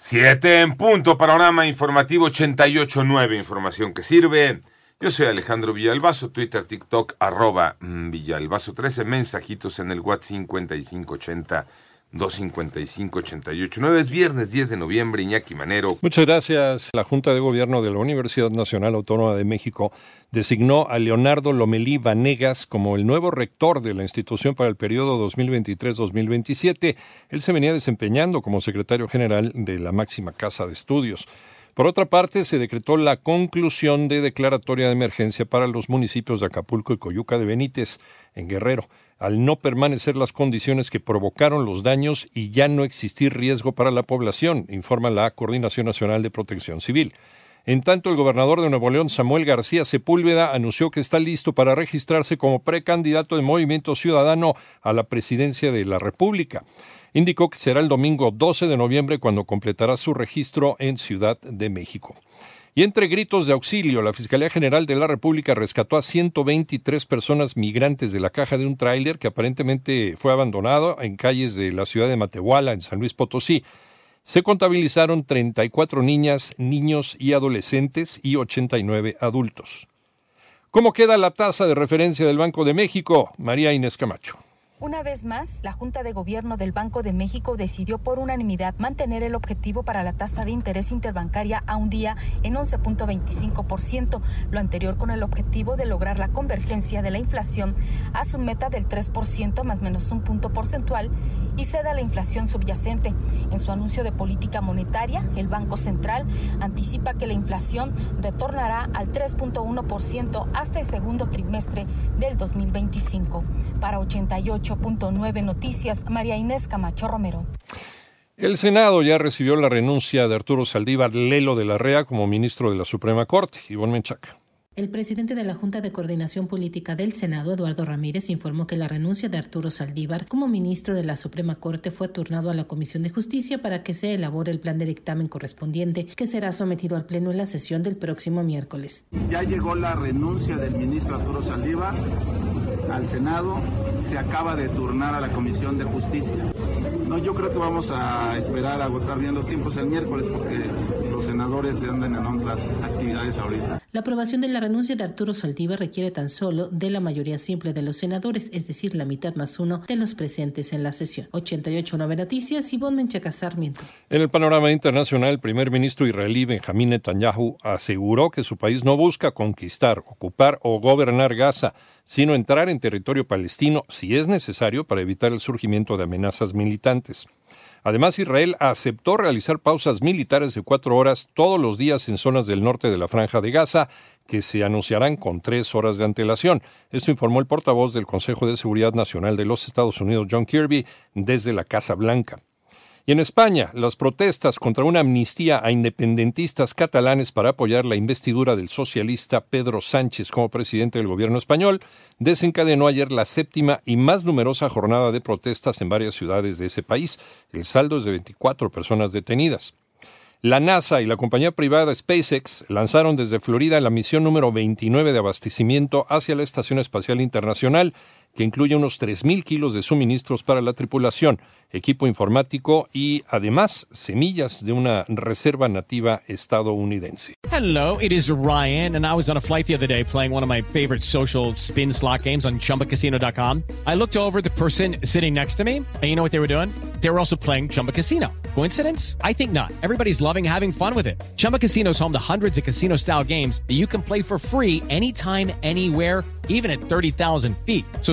Siete en punto. Panorama informativo 88.9. Información que sirve. Yo soy Alejandro Villalbazo. Twitter, TikTok, arroba mm, Villalbazo 13. Mensajitos en el WhatsApp 5580 255-88. Es viernes 10 de noviembre, Iñaki Manero. Muchas gracias. La Junta de Gobierno de la Universidad Nacional Autónoma de México designó a Leonardo Lomelí Vanegas como el nuevo rector de la institución para el periodo 2023-2027. Él se venía desempeñando como secretario general de la máxima casa de estudios. Por otra parte, se decretó la conclusión de declaratoria de emergencia para los municipios de Acapulco y Coyuca de Benítez, en Guerrero al no permanecer las condiciones que provocaron los daños y ya no existir riesgo para la población, informa la Coordinación Nacional de Protección Civil. En tanto, el gobernador de Nuevo León, Samuel García Sepúlveda, anunció que está listo para registrarse como precandidato de Movimiento Ciudadano a la presidencia de la República. Indicó que será el domingo 12 de noviembre cuando completará su registro en Ciudad de México. Y entre gritos de auxilio, la Fiscalía General de la República rescató a 123 personas migrantes de la caja de un tráiler que aparentemente fue abandonado en calles de la ciudad de Matehuala, en San Luis Potosí. Se contabilizaron 34 niñas, niños y adolescentes y 89 adultos. ¿Cómo queda la tasa de referencia del Banco de México? María Inés Camacho. Una vez más, la Junta de Gobierno del Banco de México decidió por unanimidad mantener el objetivo para la tasa de interés interbancaria a un día en 11.25%, lo anterior con el objetivo de lograr la convergencia de la inflación a su meta del 3% más menos un punto porcentual y ceda la inflación subyacente. En su anuncio de política monetaria, el Banco Central anticipa que la inflación retornará al 3.1% hasta el segundo trimestre del 2025. Para 88 8.9 Noticias, María Inés Camacho Romero. El Senado ya recibió la renuncia de Arturo Saldívar Lelo de la REA como ministro de la Suprema Corte. Ivonne Menchaca. El presidente de la Junta de Coordinación Política del Senado, Eduardo Ramírez, informó que la renuncia de Arturo Saldívar como ministro de la Suprema Corte fue turnado a la Comisión de Justicia para que se elabore el plan de dictamen correspondiente, que será sometido al Pleno en la sesión del próximo miércoles. Ya llegó la renuncia del ministro Arturo Saldívar al Senado, se acaba de turnar a la Comisión de Justicia. No, yo creo que vamos a esperar a agotar bien los tiempos el miércoles porque los senadores andan en otras actividades ahorita. La aprobación de la renuncia de Arturo Saldívar requiere tan solo de la mayoría simple de los senadores, es decir, la mitad más uno de los presentes en la sesión. 88.9 Noticias, Ivonne Menchaca Sarmiento. En el panorama internacional, el primer ministro israelí Benjamín Netanyahu aseguró que su país no busca conquistar, ocupar o gobernar Gaza, sino entrar en territorio palestino si es necesario para evitar el surgimiento de amenazas militantes. Además, Israel aceptó realizar pausas militares de cuatro horas todos los días en zonas del norte de la franja de Gaza, que se anunciarán con tres horas de antelación. Esto informó el portavoz del Consejo de Seguridad Nacional de los Estados Unidos, John Kirby, desde la Casa Blanca. Y en España, las protestas contra una amnistía a independentistas catalanes para apoyar la investidura del socialista Pedro Sánchez como presidente del gobierno español desencadenó ayer la séptima y más numerosa jornada de protestas en varias ciudades de ese país. El saldo es de 24 personas detenidas. La NASA y la compañía privada SpaceX lanzaron desde Florida la misión número 29 de abastecimiento hacia la Estación Espacial Internacional, que incluye unos 3.000 kilos de suministros para la tripulación equipo informático y además semillas de una reserva nativa estadounidense. Hello, it is Ryan and I was on a flight the other day playing one of my favorite social spin slot games on chumbacasino.com. I looked over the person sitting next to me and you know what they were doing? They were also playing Chumba Casino. Coincidence? I think not. Everybody's loving having fun with it. Chumba Casino is home to hundreds of casino-style games that you can play for free anytime anywhere even at 30,000 feet. So